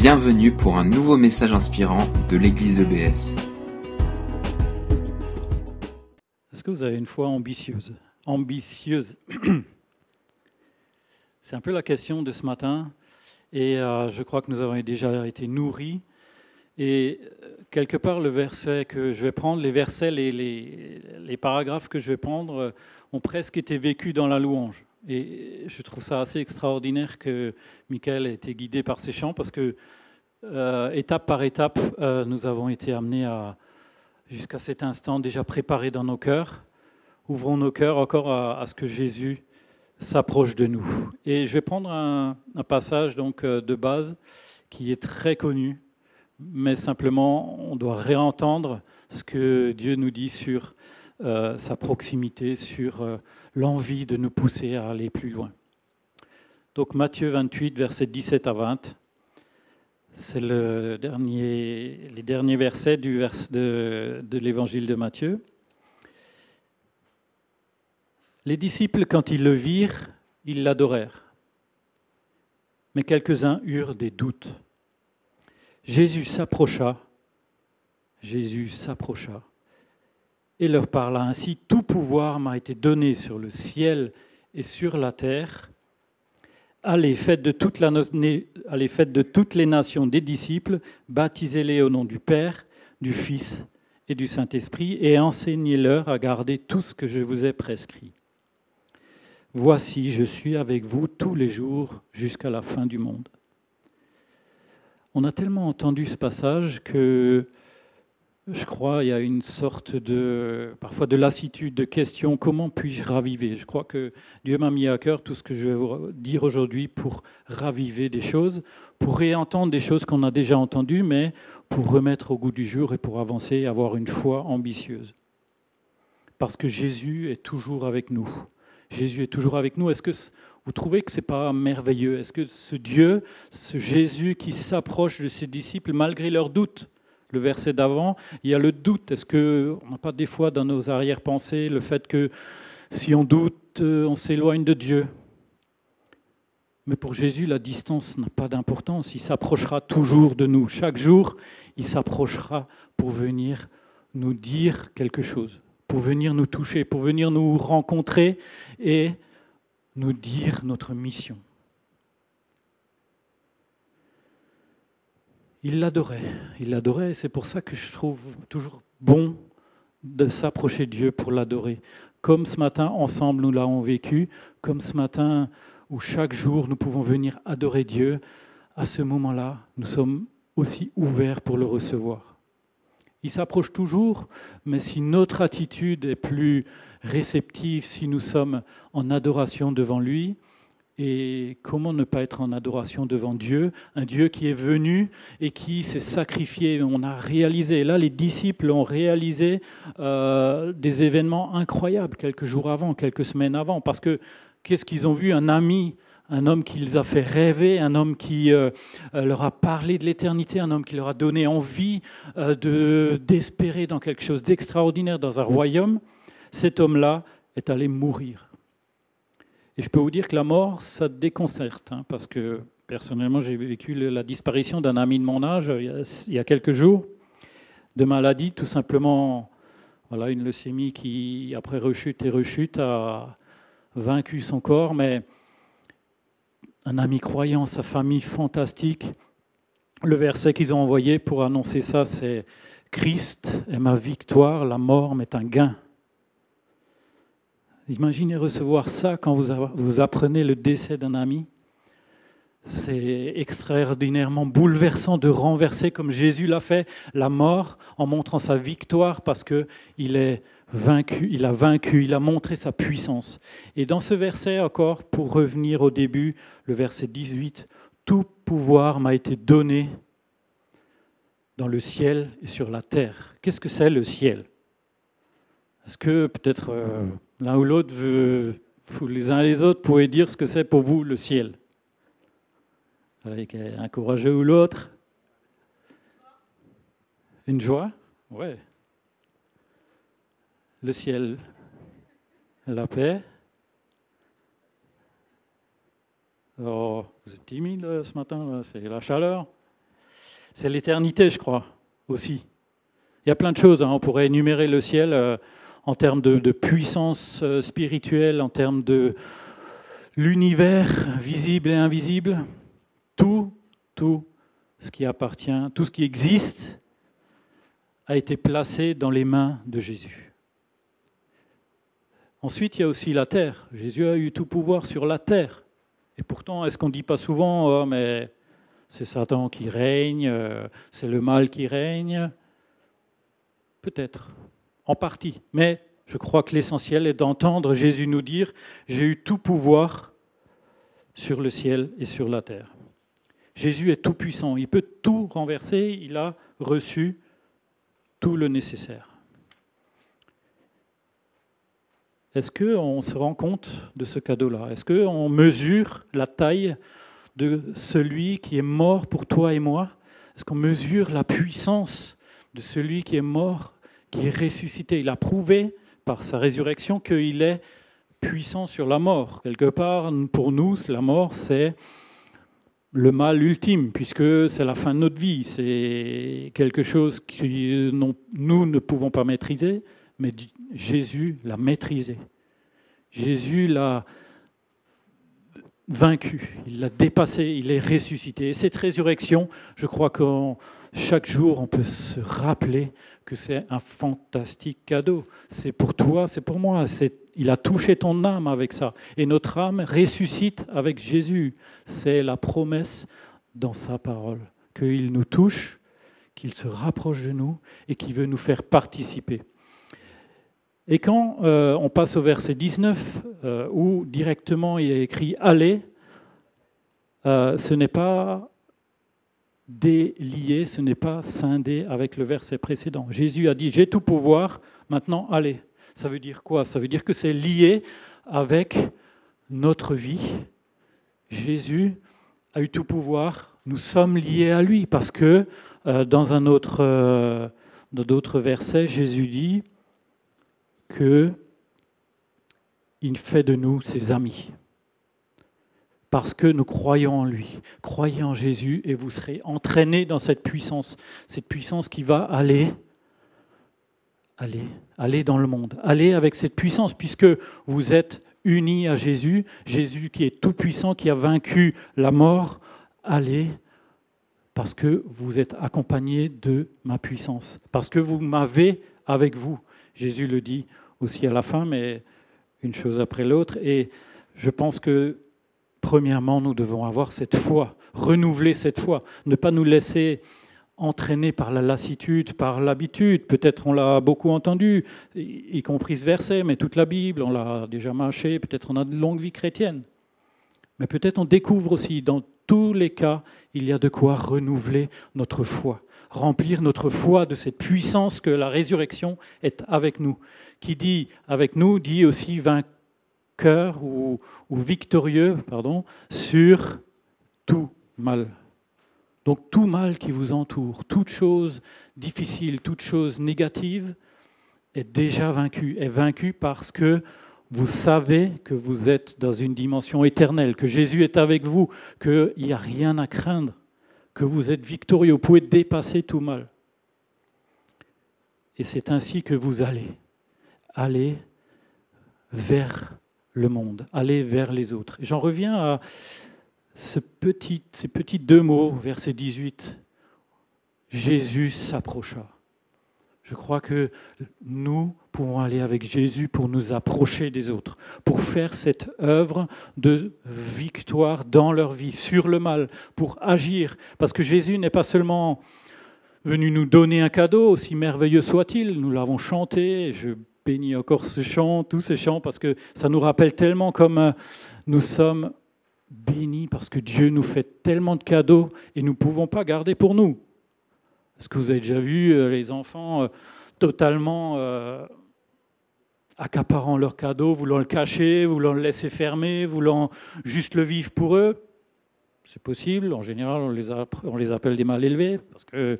Bienvenue pour un nouveau message inspirant de l'église EBS. Est-ce que vous avez une foi ambitieuse? Ambitieuse. C'est un peu la question de ce matin. Et euh, je crois que nous avons déjà été nourris. Et euh, quelque part, le verset que je vais prendre, les versets, les, paragraphes que je vais prendre euh, ont presque été vécus dans la louange. Et je trouve ça assez extraordinaire que Michael ait été guidé par ces chants parce que, euh, étape par étape, euh, nous avons été amenés à, jusqu'à cet instant, déjà préparer dans nos cœurs. Ouvrons nos cœurs encore à, à ce que Jésus s'approche de nous. Et je vais prendre un, un passage donc euh, de base qui est très connu, mais simplement on doit réentendre ce que Dieu nous dit sur euh, sa proximité, sur euh, l'envie de nous pousser à aller plus loin. Donc Matthieu 28, versets 17 à 20, c'est le dernier, les derniers versets du vers de, de l'évangile de Matthieu. Les disciples, quand ils le virent, ils l'adorèrent. Mais quelques-uns eurent des doutes. Jésus s'approcha, Jésus s'approcha et leur parla ainsi, Tout pouvoir m'a été donné sur le ciel et sur la terre. Allez, faites de, de toutes les nations des disciples, baptisez-les au nom du Père, du Fils et du Saint-Esprit, et enseignez-leur à garder tout ce que je vous ai prescrit. Voici, je suis avec vous tous les jours jusqu'à la fin du monde. On a tellement entendu ce passage que je crois il y a une sorte de, parfois de lassitude, de question, comment puis-je raviver? Je crois que Dieu m'a mis à cœur tout ce que je vais vous dire aujourd'hui pour raviver des choses, pour réentendre des choses qu'on a déjà entendues, mais pour remettre au goût du jour et pour avancer et avoir une foi ambitieuse. Parce que Jésus est toujours avec nous. Jésus est toujours avec nous. Est-ce que vous trouvez que ce n'est pas merveilleux? Est-ce que ce Dieu, ce Jésus qui s'approche de ses disciples malgré leurs doutes, le verset d'avant, il y a le doute. Est-ce qu'on n'a pas des fois dans nos arrière-pensées le fait que si on doute, on s'éloigne de Dieu? Mais pour Jésus, la distance n'a pas d'importance. Il s'approchera toujours de nous. Chaque jour, il s'approchera pour venir nous dire quelque chose, pour venir nous toucher, pour venir nous rencontrer et nous dire notre mission. Il l'adorait, il l'adorait, et c'est pour ça que je trouve toujours bon de s'approcher de Dieu pour l'adorer. Comme ce matin, ensemble, nous l'avons vécu, comme ce matin où chaque jour nous pouvons venir adorer Dieu, à ce moment-là, nous sommes aussi ouverts pour le recevoir. Il s'approche toujours, mais si notre attitude est plus réceptive, si nous sommes en adoration devant lui, et comment ne pas être en adoration devant Dieu, un Dieu qui est venu et qui s'est sacrifié. On a réalisé, là les disciples ont réalisé euh, des événements incroyables quelques jours avant, quelques semaines avant, parce que qu'est-ce qu'ils ont vu? Un ami un homme qui les a fait rêver, un homme qui euh, leur a parlé de l'éternité, un homme qui leur a donné envie euh, de, d'espérer dans quelque chose d'extraordinaire dans un royaume, cet homme-là est allé mourir. Et je peux vous dire que la mort, ça déconcerte, hein, parce que personnellement, j'ai vécu la disparition d'un ami de mon âge il y a quelques jours, de maladie, tout simplement, voilà, une leucémie qui, après rechute et rechute, a vaincu son corps, mais un ami croyant, sa famille fantastique. Le verset qu'ils ont envoyé pour annoncer ça, c'est Christ est ma victoire, la mort m'est un gain. Imaginez recevoir ça quand vous apprenez le décès d'un ami. C'est extraordinairement bouleversant de renverser, comme Jésus l'a fait, la mort en montrant sa victoire parce qu'il est vaincu, il a vaincu, il a montré sa puissance. Et dans ce verset encore, pour revenir au début, le verset 18, tout pouvoir m'a été donné dans le ciel et sur la terre. Qu'est-ce que c'est le ciel? Est-ce que peut-être euh, l'un ou l'autre, vous, les uns et les autres, pouvez dire ce que c'est pour vous le ciel Avec un courageux ou l'autre Une joie? Ouais. Le ciel, la paix. Oh, vous êtes timide ce matin, c'est la chaleur. C'est l'éternité, je crois, aussi. Il y a plein de choses. Hein. On pourrait énumérer le ciel euh, en termes de, puissance euh, spirituelle, en termes de l'univers visible et invisible. Tout, tout ce qui appartient, tout ce qui existe a été placé dans les mains de Jésus. Ensuite, il y a aussi la terre. Jésus a eu tout pouvoir sur la terre. Et pourtant, est-ce qu'on ne dit pas souvent, oh, mais c'est Satan qui règne, euh, c'est le mal qui règne Peut-être, en partie. Mais je crois que l'essentiel est d'entendre Jésus nous dire, j'ai eu tout pouvoir sur le ciel et sur la terre. Jésus est tout puissant, il peut tout renverser, il a reçu tout le nécessaire. Est-ce qu'on se rend compte de ce cadeau-là? Est-ce qu'on mesure la taille de celui qui est mort pour toi et moi? Est-ce qu'on mesure la puissance de celui qui est mort, qui est ressuscité Il a prouvé par sa résurrection qu'il est puissant sur la mort. Quelque part, pour nous, la mort, c'est le mal ultime, puisque c'est la fin de notre vie. C'est quelque chose que nous ne pouvons pas maîtriser, mais Jésus l'a maîtrisé. Jésus l'a vaincu, il l'a dépassé, il est ressuscité. Et cette résurrection, je crois que chaque jour, on peut se rappeler que c'est un fantastique cadeau. C'est pour toi, c'est pour moi. Il a touché ton âme avec ça. Et notre âme ressuscite avec Jésus. C'est la promesse dans sa parole, qu'il nous touche, qu'il se rapproche de nous et qu'il veut nous faire participer. Et quand euh, on passe au verset 19, euh, où directement il est écrit Allez, euh, ce n'est pas délié, ce n'est pas scindé avec le verset précédent. Jésus a dit J'ai tout pouvoir, maintenant allez. Ça veut dire quoi? Ça veut dire que c'est lié avec notre vie. Jésus a eu tout pouvoir, nous sommes liés à lui, parce que dans un autre, dans d'autres versets, Jésus dit qu'il fait de nous ses amis. Parce que nous croyons en lui. Croyez en Jésus et vous serez entraînés dans cette puissance. Cette puissance qui va aller, aller, aller dans le monde. Aller avec cette puissance puisque vous êtes unis à Jésus. Jésus qui est tout puissant, qui a vaincu la mort. Allez parce que vous êtes accompagnés de ma puissance. Parce que vous m'avez avec vous. Jésus le dit aussi à la fin, mais une chose après l'autre. Et je pense que, premièrement, nous devons avoir cette foi, renouveler cette foi, ne pas nous laisser entraîner par la lassitude, par l'habitude. Peut-être on l'a beaucoup entendu, y compris ce verset, mais toute la Bible, on l'a déjà mâché, peut-être on a de longue vie chrétienne. Mais peut-être on découvre aussi, dans tous les cas, il y a de quoi renouveler notre foi remplir notre foi de cette puissance que la résurrection est avec nous. Qui dit avec nous dit aussi vainqueur ou, victorieux pardon, sur tout mal. Donc tout mal qui vous entoure, toute chose difficile, toute chose négative est déjà vaincue, est vaincue parce que vous savez que vous êtes dans une dimension éternelle, que Jésus est avec vous, qu'il n'y a rien à craindre que vous êtes victorieux, vous pouvez dépasser tout mal. Et c'est ainsi que vous allez, aller vers le monde, aller vers les autres. J'en reviens à petit, ces petits deux mots, verset 18. Jésus s'approcha. Je crois que nous pouvons aller avec Jésus pour nous approcher des autres, pour faire cette œuvre de victoire dans leur vie, sur le mal, pour agir. Parce que Jésus n'est pas seulement venu nous donner un cadeau, aussi merveilleux soit-il, nous l'avons chanté, je bénis encore ce chant, tous ces chants, parce que ça nous rappelle tellement comme euh, nous sommes bénis, parce que Dieu nous fait tellement de cadeaux et nous ne pouvons pas garder pour nous. Est-ce que vous avez déjà vu euh, les enfants euh, totalement euh, accaparant leur cadeau, voulant le cacher, voulant le laisser fermer, voulant juste le vivre pour eux c'est possible. En général, on les, appelle des mal élevés parce que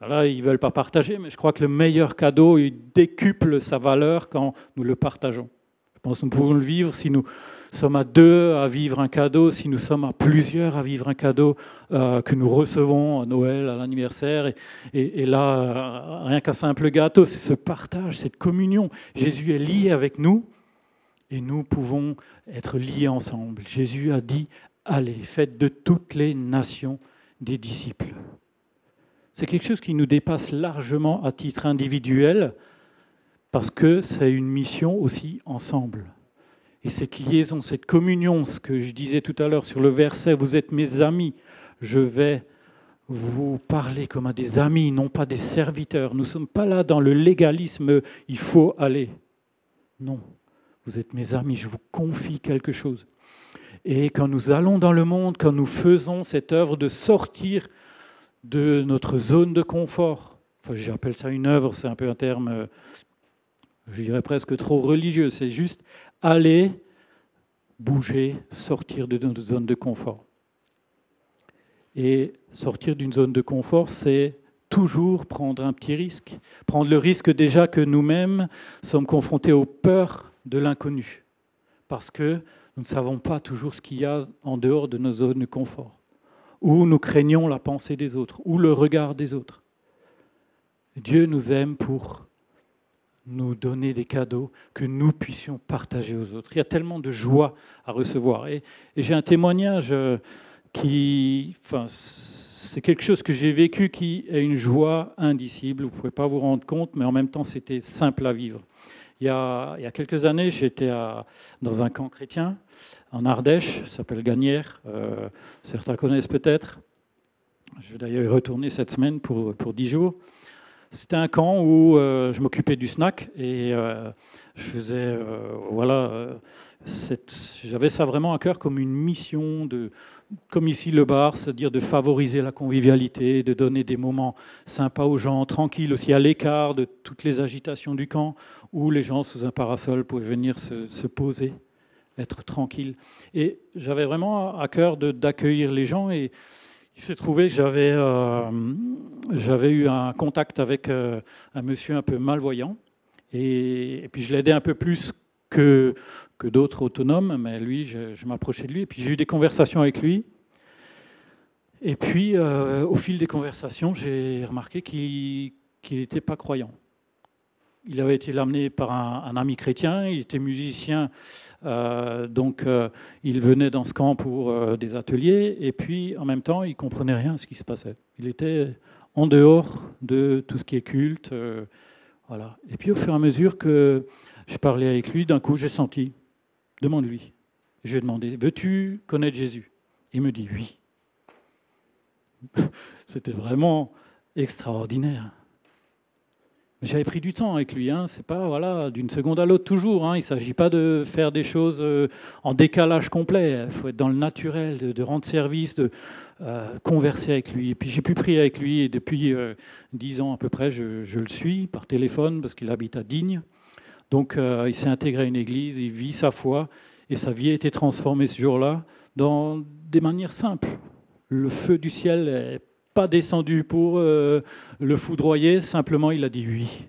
là, ils ne veulent pas partager. Mais je crois que le meilleur cadeau, il décuple sa valeur quand nous le partageons. Je pense que nous pouvons le vivre si nous sommes à deux à vivre un cadeau, si nous sommes à plusieurs à vivre un cadeau euh, que nous recevons à Noël, à l'anniversaire. Et, là, euh, rien qu'un simple gâteau, c'est ce partage, cette communion. Jésus est lié avec nous et nous pouvons être liés ensemble. Jésus a dit, allez, faites de toutes les nations des disciples. C'est quelque chose qui nous dépasse largement à titre individuel, parce que c'est une mission aussi ensemble. Et cette liaison, cette communion, ce que je disais tout à l'heure sur le verset, vous êtes mes amis, je vais vous parler comme à des amis, non pas des serviteurs. Nous ne sommes pas là dans le légalisme, il faut aller. Non, vous êtes mes amis, je vous confie quelque chose. Et quand nous allons dans le monde, quand nous faisons cette œuvre de sortir de notre zone de confort, enfin j'appelle ça une œuvre, c'est un peu un terme euh, je dirais presque trop religieux, c'est juste aller, bouger, sortir de notre zone de confort. Et sortir d'une zone de confort, c'est toujours prendre un petit risque. Prendre le risque déjà que nous-mêmes sommes confrontés aux peurs de l'inconnu. Parce que nous ne savons pas toujours ce qu'il y a en dehors de nos zones de confort. Ou nous craignons la pensée des autres, ou le regard des autres. Dieu nous aime pour nous donner des cadeaux que nous puissions partager aux autres. Il y a tellement de joie à recevoir. Et, j'ai un témoignage euh, qui, enfin, c'est quelque chose que j'ai vécu qui est une joie indicible. Vous ne pouvez pas vous rendre compte, mais en même temps, c'était simple à vivre. Il y a, quelques années, j'étais dans un camp chrétien en Ardèche, s'appelle Gagnères. Euh, certains connaissent peut-être. Je vais d'ailleurs y retourner cette semaine pour, pour 10 jours. C'était un camp où euh, je m'occupais du snack et euh, je faisais, euh, voilà, j'avais ça vraiment à cœur comme une mission de, comme ici le bar, c'est-à-dire de favoriser la convivialité, de donner des moments sympas aux gens, tranquilles aussi à l'écart de toutes les agitations du camp, où les gens sous un parasol pouvaient venir se, se poser, être tranquilles. Et j'avais vraiment à cœur d'accueillir les gens et il s'est trouvé que j'avais, euh, eu un contact avec euh, un monsieur un peu malvoyant. Et, puis je l'aidais un peu plus que, que d'autres autonomes, mais lui, je, m'approchais de lui. Et puis j'ai eu des conversations avec lui. Et puis, euh, au fil des conversations, j'ai remarqué qu'il n'était pas croyant. Il avait été amené par un, ami chrétien, il était musicien, euh, donc euh, il venait dans ce camp pour euh, des ateliers, et puis en même temps, il comprenait rien à ce qui se passait. Il était en dehors de tout ce qui est culte. voilà. Et puis au fur et à mesure que je parlais avec lui, d'un coup, j'ai senti, demande-lui. Je lui ai demandé, veux-tu connaître Jésus? Il me dit oui. C'était vraiment extraordinaire. J'avais pris du temps avec lui, hein. c'est pas voilà d'une seconde à l'autre toujours. Hein. Il ne s'agit pas de faire des choses euh, en décalage complet. Il faut être dans le naturel, de, rendre service, de euh, converser avec lui. Et puis j'ai pu prier avec lui et depuis euh, dix ans à peu près, je, je, le suis par téléphone parce qu'il habite à Digne. Donc il s'est intégré à une église, il vit sa foi et sa vie a été transformée ce jour-là dans des manières simples. Le feu du ciel est pas descendu pour euh, le foudroyer, simplement il a dit oui.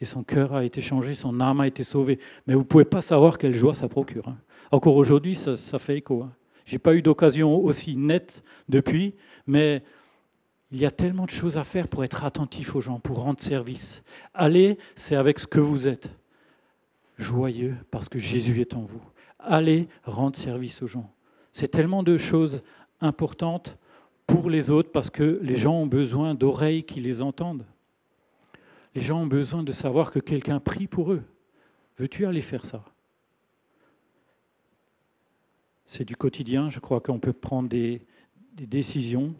Et son cœur a été changé, son âme a été sauvée. Mais vous ne pouvez pas savoir quelle joie ça procure. Hein. Encore aujourd'hui, ça, fait écho. Hein. Je n'ai pas eu d'occasion aussi nette depuis, mais il y a tellement de choses à faire pour être attentif aux gens, pour rendre service. Allez, c'est avec ce que vous êtes. Joyeux parce que Jésus est en vous. Allez rendre service aux gens. C'est tellement de choses importantes pour les autres parce que les gens ont besoin d'oreilles qui les entendent. Les gens ont besoin de savoir que quelqu'un prie pour eux. Veux-tu aller faire ça? C'est du quotidien, je crois qu'on peut prendre des, décisions.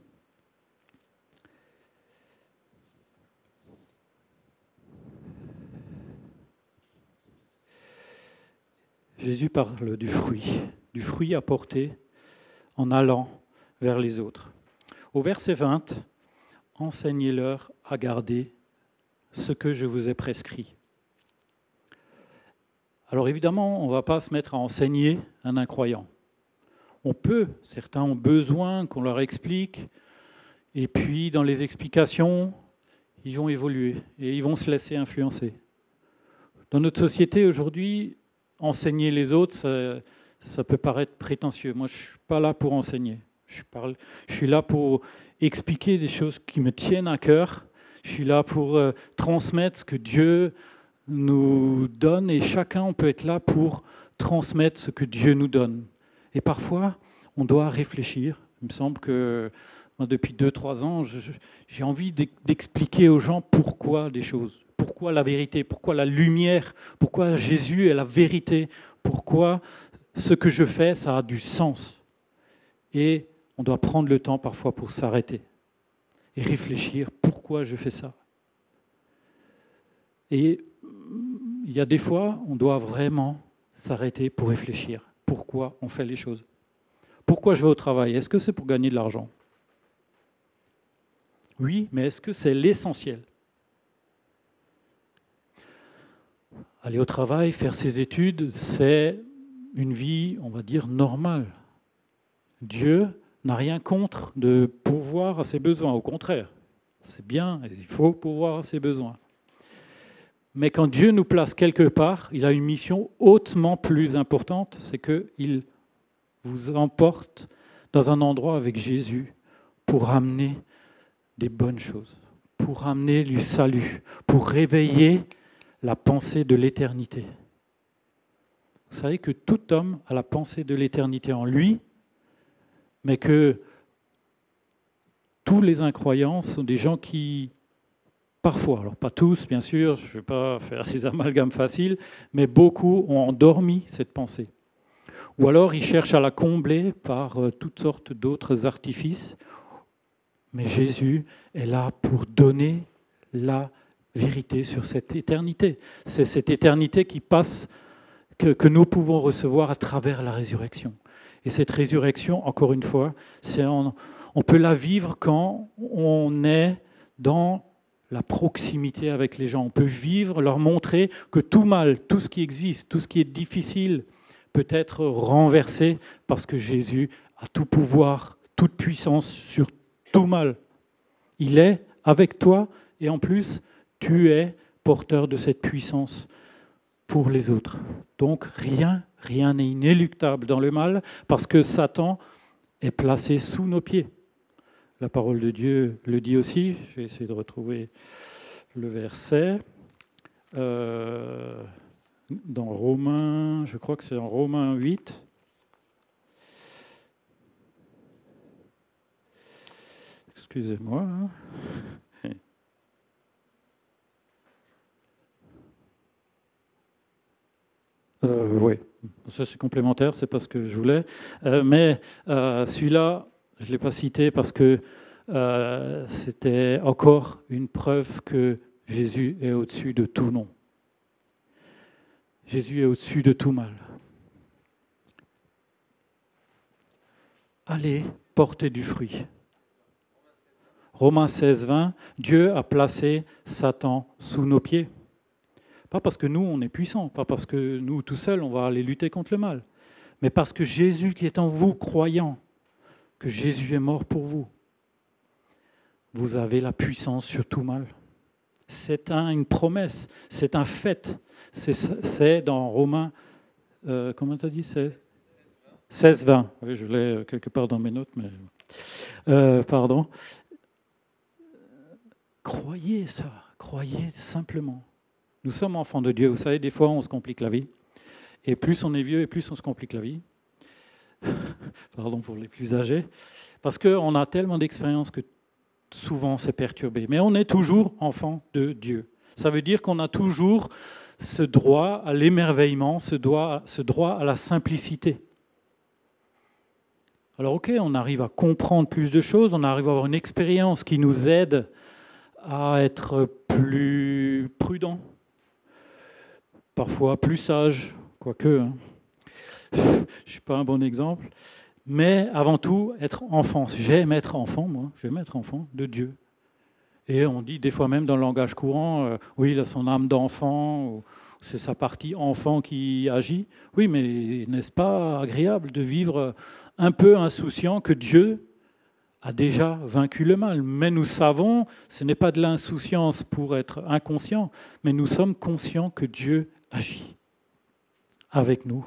Jésus parle du fruit, du fruit apporté en allant vers les autres. Au verset 20, enseignez-leur à garder ce que je vous ai prescrit. Alors évidemment, on ne va pas se mettre à enseigner un incroyant. On peut, certains ont besoin qu'on leur explique, et puis dans les explications, ils vont évoluer et ils vont se laisser influencer. Dans notre société aujourd'hui, enseigner les autres, ça, peut paraître prétentieux. Moi, je ne suis pas là pour enseigner. Je, suis là pour expliquer des choses qui me tiennent à cœur. Je suis là pour euh, transmettre ce que Dieu nous donne et chacun, on peut être là pour transmettre ce que Dieu nous donne. Et parfois, on doit réfléchir. Il me semble que depuis 2-3 ans, j'ai envie d'expliquer aux gens pourquoi des choses, pourquoi la vérité, pourquoi la lumière, pourquoi Jésus est la vérité, pourquoi ce que je fais, ça a du sens. Et on doit prendre le temps parfois pour s'arrêter et réfléchir pourquoi je fais ça? Et il y a des fois, on doit vraiment s'arrêter pour réfléchir pourquoi on fait les choses? Pourquoi je vais au travail? Est-ce que c'est pour gagner de l'argent? Oui, mais est-ce que c'est l'essentiel? Aller au travail, faire ses études, c'est une vie, on va dire, normale. Dieu n'a rien contre de pouvoir à ses besoins, au contraire. C'est bien, il faut pouvoir à ses besoins. Mais quand Dieu nous place quelque part, il a une mission hautement plus importante, c'est qu'il vous emporte dans un endroit avec Jésus pour amener des bonnes choses, pour amener du salut, pour réveiller la pensée de l'éternité. Vous savez que tout homme a la pensée de l'éternité en lui, mais que tous les incroyants sont des gens qui, parfois, alors pas tous bien sûr, je ne vais pas faire des amalgames faciles, mais beaucoup ont endormi cette pensée. Ou alors ils cherchent à la combler par euh, toutes sortes d'autres artifices. Mais Jésus est là pour donner la vérité sur cette éternité. C'est cette éternité qui passe, que, que nous pouvons recevoir à travers la résurrection. Et cette résurrection, encore une fois, on, on peut la vivre quand on est dans la proximité avec les gens. On peut vivre, leur montrer que tout mal, tout ce qui existe, tout ce qui est difficile peut être renversé parce que Jésus a tout pouvoir, toute puissance sur tout mal. Il est avec toi et en plus, tu es porteur de cette puissance pour les autres. Donc rien Rien n'est inéluctable dans le mal parce que Satan est placé sous nos pieds. La parole de Dieu le dit aussi. Je vais essayer de retrouver le verset. Euh, dans Romains, je crois que c'est en Romains 8. Excusez-moi. Hein. Euh, oui, ça c'est complémentaire, c'est pas ce que je voulais. Euh, mais euh, celui-là, je ne l'ai pas cité parce que c'était encore une preuve que Jésus est au-dessus de tout nom. Jésus est au-dessus de tout mal. Allez porter du fruit. Romains 16, 20, Dieu a placé Satan sous nos pieds. Pas parce que nous, on est puissants, pas parce que nous, tout seuls, on va aller lutter contre le mal, mais parce que Jésus qui est en vous, croyant que Jésus est mort pour vous, vous avez la puissance sur tout mal. C'est une promesse, c'est un fait. C'est dans Romains, euh, comment tu as dit 16, 20. Oui, je l'ai quelque part dans mes notes, mais. Euh, pardon. Croyez ça, croyez simplement. Nous sommes enfants de Dieu. Vous savez, des fois, on se complique la vie. Et plus on est vieux, et plus on se complique la vie. Pardon pour les plus âgés. Parce qu'on a tellement d'expérience que souvent c'est perturbé. Mais on est toujours enfant de Dieu. Ça veut dire qu'on a toujours ce droit à l'émerveillement, ce droit, ce droit à la simplicité. Alors ok, on arrive à comprendre plus de choses, on arrive à avoir une expérience qui nous aide à être plus prudent, parfois plus sage, quoique. Hein. Je ne suis pas un bon exemple. Mais avant tout, être enfant. J'aime être enfant, moi. J'aime être enfant de Dieu. Et on dit des fois même dans le langage courant, euh, oui, il a son âme d'enfant, c'est sa partie enfant qui agit. Oui, mais n'est-ce pas agréable de vivre un peu insouciant que Dieu a déjà vaincu le mal? Mais nous savons, ce n'est pas de l'insouciance pour être inconscient, mais nous sommes conscients que Dieu agit. avec nous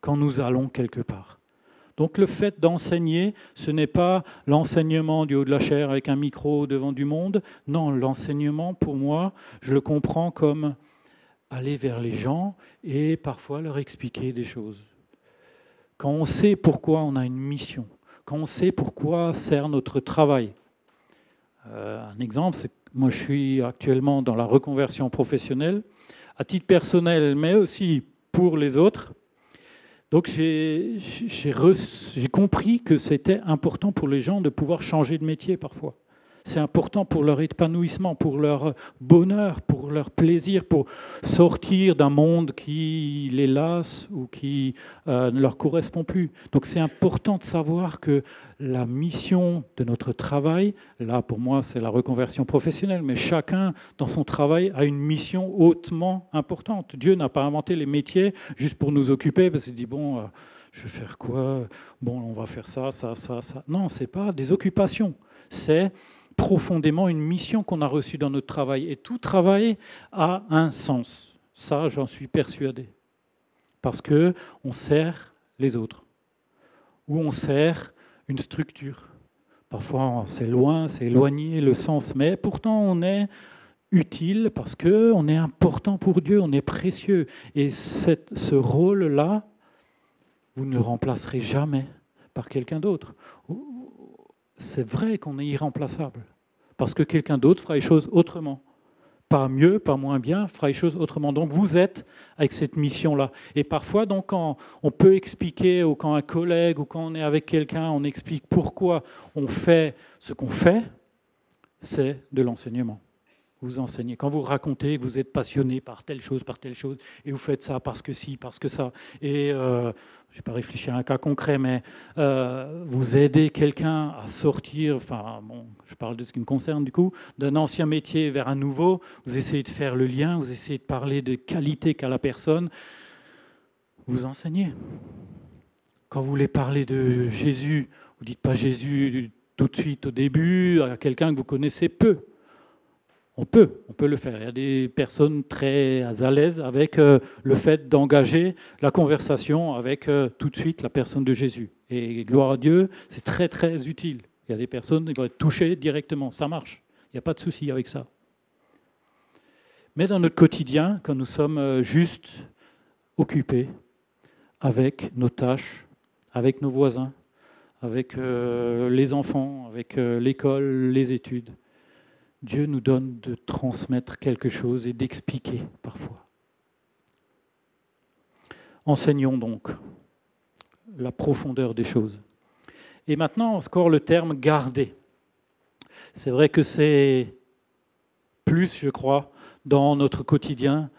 quand nous allons quelque part. Donc le fait d'enseigner, ce n'est pas l'enseignement du haut de la chair avec un micro devant du monde. Non, l'enseignement, pour moi, je le comprends comme aller vers les gens et parfois leur expliquer des choses. Quand on sait pourquoi on a une mission, quand on sait pourquoi sert notre travail. Euh, un exemple, c'est moi je suis actuellement dans la reconversion professionnelle, à titre personnel, mais aussi pour les autres. Donc j'ai compris que c'était important pour les gens de pouvoir changer de métier parfois. C'est important pour leur épanouissement, pour leur bonheur, pour leur plaisir, pour sortir d'un monde qui les lasse ou qui euh, ne leur correspond plus. Donc c'est important de savoir que la mission de notre travail, là pour moi c'est la reconversion professionnelle, mais chacun dans son travail a une mission hautement importante. Dieu n'a pas inventé les métiers juste pour nous occuper, parce qu'il dit bon, euh, je vais faire quoi? Bon, on va faire ça, ça, ça, ça. Non, c'est pas des occupations. C'est profondément une mission qu'on a reçue dans notre travail. Et tout travail a un sens. Ça, j'en suis persuadé. Parce que on sert les autres. Ou on sert une structure. Parfois, c'est loin, c'est éloigné le sens, mais pourtant on est utile parce que on est important pour Dieu, on est précieux. Et cette, ce rôle-là, vous ne le remplacerez jamais par quelqu'un d'autre c'est vrai qu'on est irremplaçable. Parce que quelqu'un d'autre fera les choses autrement. Pas mieux, pas moins bien, fera les choses autrement. Donc vous êtes avec cette mission-là. Et parfois, donc, quand on peut expliquer, ou quand un collègue, ou quand on est avec quelqu'un, on explique pourquoi on fait ce qu'on fait, c'est de l'enseignement vous enseignez. Quand vous racontez vous êtes passionné par telle chose, par telle chose, et vous faites ça parce que si, parce que ça, et euh, je n'ai pas réfléchi à un cas concret, mais euh, vous aidez quelqu'un à sortir, enfin, je parle de ce qui me concerne du coup, d'un ancien métier vers un nouveau, vous essayez de faire le lien, vous essayez de parler de qualité qu'a la personne, vous enseignez. Quand vous voulez parler de Jésus, vous dites pas Jésus tout de suite au début à quelqu'un que vous connaissez peu on peut, on peut le faire. Il y a des personnes très à l'aise avec euh, le fait d'engager la conversation avec euh, tout de suite la personne de Jésus. Et gloire à Dieu, c'est très très utile. Il y a des personnes qui vont être touchées directement, ça marche. Il n'y a pas de souci avec ça. Mais dans notre quotidien, quand nous sommes euh, juste occupés avec nos tâches, avec nos voisins, avec les enfants, avec l'école, les études, Dieu nous donne de transmettre quelque chose et d'expliquer parfois. Enseignons donc la profondeur des choses. Et maintenant, encore le terme garder. C'est vrai que c'est plus, je crois, dans notre quotidien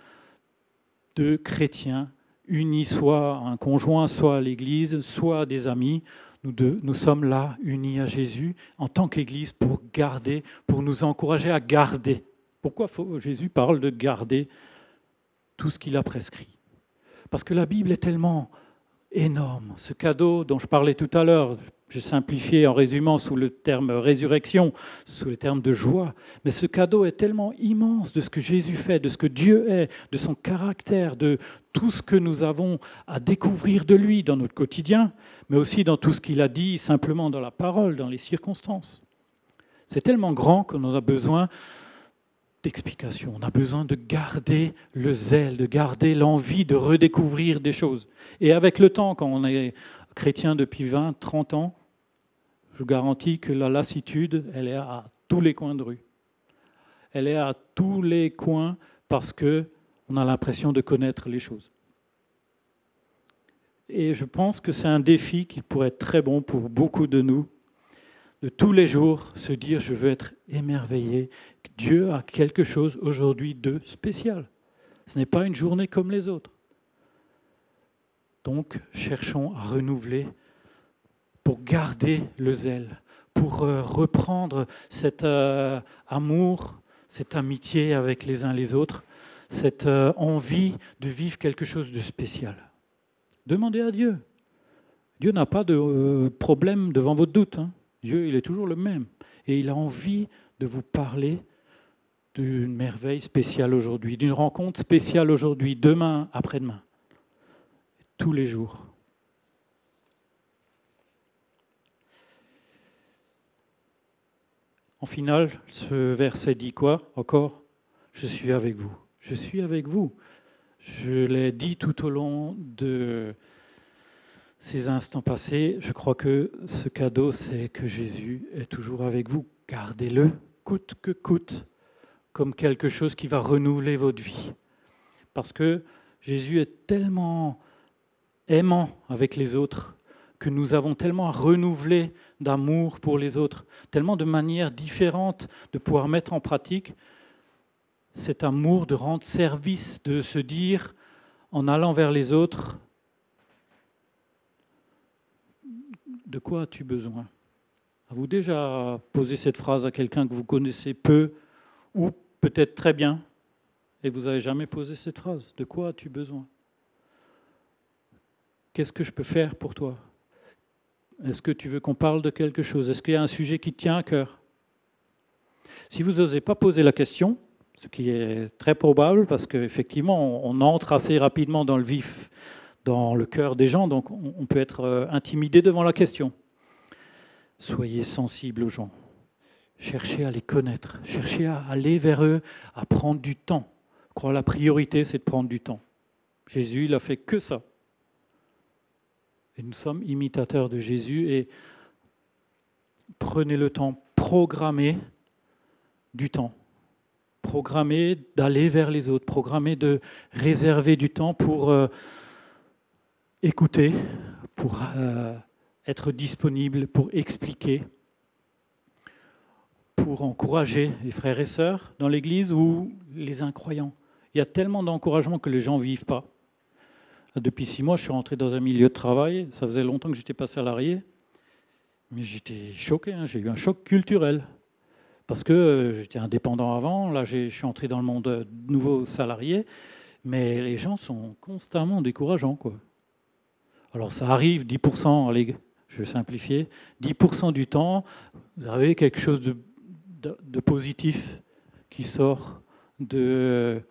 de chrétiens unis soit à un conjoint, soit à l'Église, soit à des amis, nous, nous sommes là, unis à Jésus, en tant qu'Église, pour garder, pour nous encourager à garder. Pourquoi Jésus parle de garder tout ce qu'il a prescrit? Parce que la Bible est tellement énorme. Ce cadeau dont je parlais tout à l'heure, je simplifiais en résumant sous le terme résurrection, sous le terme de joie, mais ce cadeau est tellement immense de ce que Jésus fait, de ce que Dieu est, de son caractère, de tout ce que nous avons à découvrir de lui dans notre quotidien, mais aussi dans tout ce qu'il a dit simplement dans la parole, dans les circonstances. C'est tellement grand qu'on a besoin d'explication. On a besoin de garder le zèle, de garder l'envie de redécouvrir des choses. Et avec le temps, quand on est chrétien depuis 20, 30 ans, je vous garantis que la lassitude, elle est à tous les coins de rue. Elle est à tous les coins parce que on a l'impression de connaître les choses. Et je pense que c'est un défi qui pourrait être très bon pour beaucoup de nous de tous les jours se dire je veux être émerveillé. Dieu a quelque chose aujourd'hui de spécial. Ce n'est pas une journée comme les autres. Donc cherchons à renouveler pour garder le zèle, pour euh, reprendre cet euh, amour, cette amitié avec les uns les autres, cette euh, envie de vivre quelque chose de spécial. Demandez à Dieu. Dieu n'a pas de problème devant votre doute. Hein. Dieu, il est toujours le même. Et il a envie de vous parler d'une merveille spéciale aujourd'hui, d'une rencontre spéciale aujourd'hui, demain, après-demain. tous les jours. En final, ce verset dit quoi encore? Je suis avec vous. Je suis avec vous. Je l'ai dit tout au long de ces instants passés. Je crois que ce cadeau, c'est que Jésus est toujours avec vous. Gardez-le, coûte que coûte, comme quelque chose qui va renouveler votre vie. Parce que Jésus est tellement aimant avec les autres que nous avons tellement renouvelé d'amour pour les autres, tellement de manières différentes de pouvoir mettre en pratique cet amour, de rendre service, de se dire en allant vers les autres, de quoi as-tu besoin? Avez-vous déjà posé cette phrase à quelqu'un que vous connaissez peu? Ou peut-être très bien. Et vous n'avez jamais posé cette phrase. De quoi as-tu besoin? Qu'est-ce que je peux faire pour toi? Est-ce que tu veux qu'on parle de quelque chose? Est-ce qu'il y a un sujet qui te tient à cœur? Si vous n'osez pas poser la question, ce qui est très probable parce qu'effectivement, on entre assez rapidement dans le vif, dans le cœur des gens, donc on peut être euh, intimidé devant la question. Soyez sensible aux gens. Cherchez à les connaître. Cherchez à aller vers eux, à prendre du temps. Je crois la priorité, c'est de prendre du temps. Jésus, il a fait que ça. Et nous sommes imitateurs de Jésus et prenez le temps, programmez du temps. Programmez d'aller vers les autres, programmez de réserver du temps pour euh, écouter, pour euh, être disponible, pour expliquer, pour encourager les frères et sœurs dans l'Église ou les incroyants. Il y a tellement d'encouragement que les gens ne vivent pas. Depuis six mois, je suis rentré dans un milieu de travail. Ça faisait longtemps que j'étais pas salarié. Mais j'étais choqué, hein. j'ai eu un choc culturel. Parce que euh, j'étais indépendant avant, là je suis entré dans le monde de nouveaux salariés, mais les gens sont constamment décourageants. Alors ça arrive, 10%, allez, je vais simplifier, 10% du temps, vous avez quelque chose de, de, positif qui sort de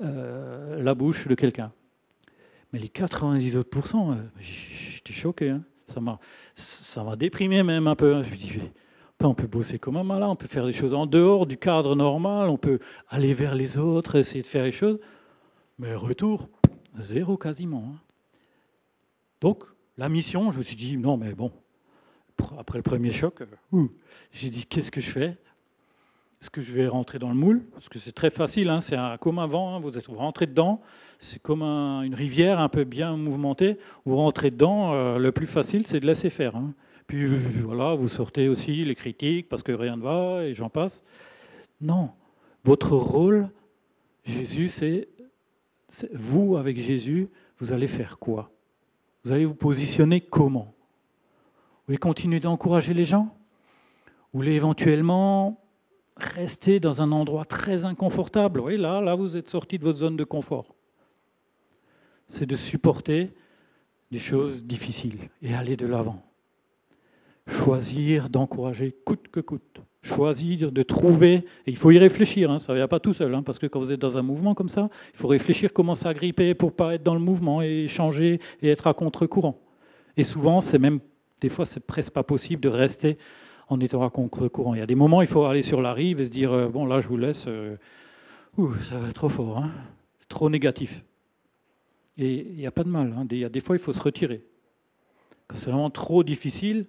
euh, la bouche de quelqu'un. Mais les 90 autres euh, j'étais choqué. Hein. Ça m'a, ça m'a déprimé même un peu. Hein. Je me dis, on peut bosser comme un malin, on peut faire des choses en dehors du cadre normal, on peut aller vers les autres, essayer de faire les choses. Mais retour, zéro quasiment. Hein. Donc, la mission, je me suis dit, non, mais bon, après le premier choc, euh, j'ai dit, qu'est-ce que je fais? Est-ce que je vais rentrer dans le moule Parce que c'est très facile, hein, c'est comme un vent, hein, vous êtes rentré dedans, c'est comme une rivière un peu bien mouvementée, vous rentrez dedans, euh, le plus facile c'est de laisser faire. Hein. Puis euh, voilà, vous sortez aussi les critiques parce que rien ne va et j'en passe. Non, votre rôle, Jésus, c'est vous avec Jésus, vous allez faire quoi? Vous allez vous positionner comment? Vous voulez continuer d'encourager les gens? Vous voulez éventuellement rester dans un endroit très inconfortable. Oui, là, là, vous êtes sorti de votre zone de confort. C'est de supporter des choses difficiles et aller de l'avant. Choisir d'encourager coûte que coûte. Choisir de trouver, il faut y réfléchir, hein, ça ne vient pas tout seul, hein, parce que quand vous êtes dans un mouvement comme ça, il faut réfléchir comment s'agripper pour pas être dans le mouvement et changer et être à contre-courant. Et souvent, c'est même, des fois, c'est presque pas possible de rester en étant à contre-courant. Il y a des moments, il faut aller sur la rive et se dire euh, bon, là, je vous laisse. Euh, ça va être trop fort, hein. trop négatif. Et il n'y a pas de mal. Hein. Il y a des fois, il faut se retirer. Quand c'est vraiment trop difficile,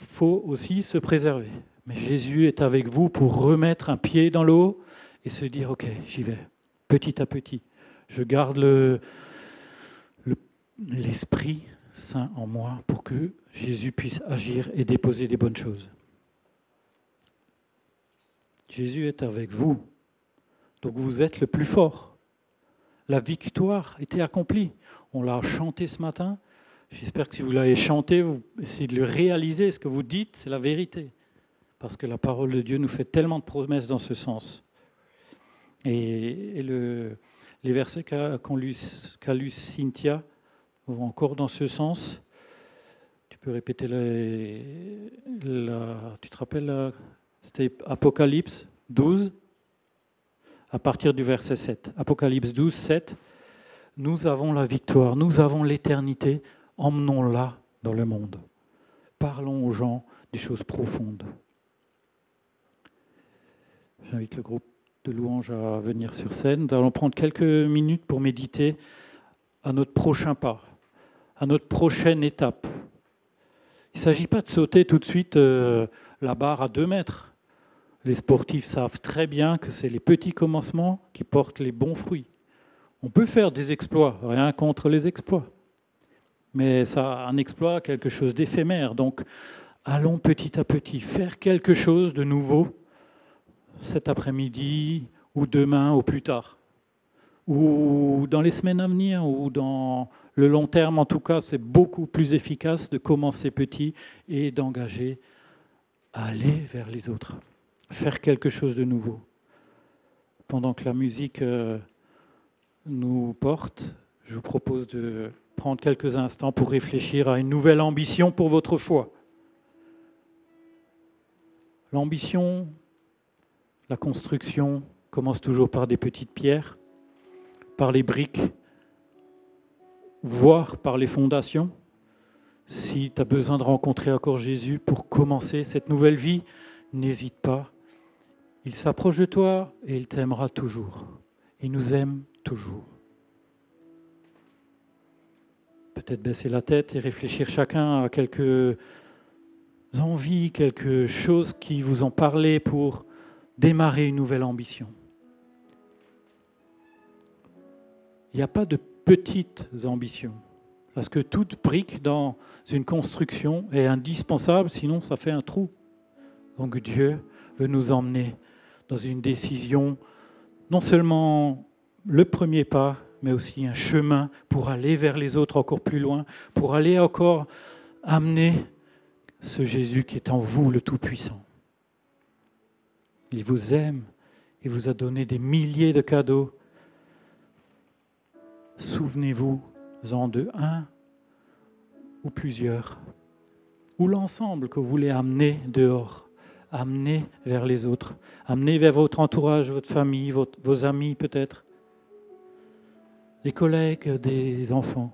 il faut aussi se préserver. Mais Jésus est avec vous pour remettre un pied dans l'eau et se dire ok, j'y vais, petit à petit. Je garde l'esprit saint en moi pour que Jésus puisse agir et déposer des bonnes choses. Jésus est avec vous, donc vous êtes le plus fort. La victoire était accomplie. On l'a chanté ce matin. J'espère que si vous l'avez chanté, vous essayez de le réaliser. Ce que vous dites, c'est la vérité. Parce que la parole de Dieu nous fait tellement de promesses dans ce sens. Et, le, les versets qu'a lu Cynthia, encore dans ce sens. Tu peux répéter la, tu te rappelles, c'était Apocalypse 12, à partir du verset 7. Apocalypse 12, 7. nous avons la victoire, nous avons l'éternité, emmenons-la dans le monde. Parlons aux gens des choses profondes. J'invite le groupe de louanges à venir sur scène. Nous allons prendre quelques minutes pour méditer à notre prochain pas, à notre prochaine étape. Il ne s'agit pas de sauter tout de suite euh, la barre à deux mètres. Les sportifs savent très bien que c'est les petits commencements qui portent les bons fruits. On peut faire des exploits, rien contre les exploits. Mais ça, un exploit, quelque chose d'éphémère. Donc, allons petit à petit faire quelque chose de nouveau cet après-midi ou demain ou plus tard. Ou dans les semaines à venir ou dans le long terme, en tout cas, c'est beaucoup plus efficace de commencer petit et d'engager à aller vers les autres, faire quelque chose de nouveau. Pendant que la musique euh, nous porte, je vous propose de prendre quelques instants pour réfléchir à une nouvelle ambition pour votre foi. L'ambition, la construction commence toujours par des petites pierres, par les briques, voire par les fondations. Si tu as besoin de rencontrer encore Jésus pour commencer cette nouvelle vie, n'hésite pas. Il s'approche de toi et il t'aimera toujours. Il nous aime toujours. Peut-être baisser la tête et réfléchir chacun à quelques envies, quelque chose qui vous ont parlé pour démarrer une nouvelle ambition. Il n'y a pas de petites ambitions, parce que toute brique dans une construction est indispensable, sinon ça fait un trou. Donc Dieu veut nous emmener dans une décision, non seulement le premier pas, mais aussi un chemin pour aller vers les autres encore plus loin, pour aller encore amener ce Jésus qui est en vous, le Tout-Puissant. Il vous aime, il vous a donné des milliers de cadeaux. Souvenez-vous-en de un ou plusieurs, ou l'ensemble que vous voulez amener dehors, amener vers les autres, amener vers votre entourage, votre famille, vos amis peut-être, les collègues des enfants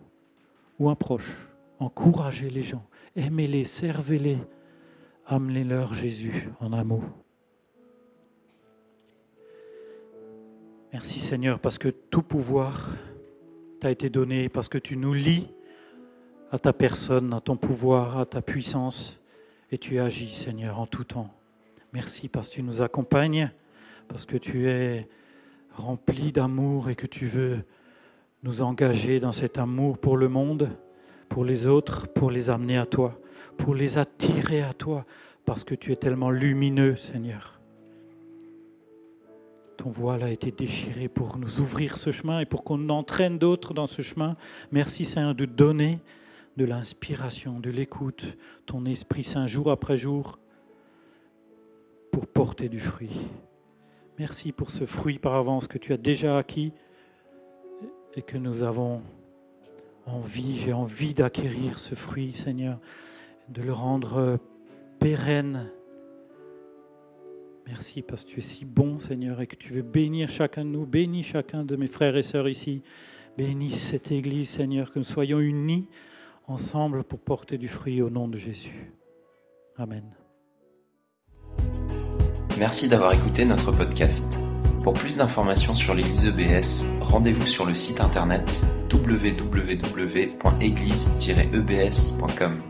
ou un proche. Encouragez les gens aimez-les, servez-les, amenez-leur Jésus en amour. Merci Seigneur parce que tout pouvoir t'a été donné, parce que tu nous lis à ta personne, à ton pouvoir, à ta puissance, et tu agis Seigneur en tout temps. Merci parce que tu nous accompagnes, parce que tu es rempli d'amour et que tu veux nous engager dans cet amour pour le monde pour les autres, pour les amener à toi, pour les attirer à toi, parce que tu es tellement lumineux, Seigneur. Ton voile a été déchiré pour nous ouvrir ce chemin et pour qu'on entraîne d'autres dans ce chemin. Merci, Seigneur, de donner de l'inspiration, de l'écoute, ton Esprit Saint jour après jour, pour porter du fruit. Merci pour ce fruit par avance que tu as déjà acquis et que nous avons envie, j'ai envie d'acquérir ce fruit, Seigneur, de le rendre pérenne. Merci parce que tu es si bon, Seigneur, et que tu veux bénir chacun de nous. Bénis chacun de mes frères et sœurs ici. Bénis cette Église, Seigneur, que nous soyons unis ensemble pour porter du fruit au nom de Jésus. Amen. Merci d'avoir écouté notre podcast. Pour plus d'informations sur l'Église EBS, rendez-vous sur le site internet www.église-ebs.com.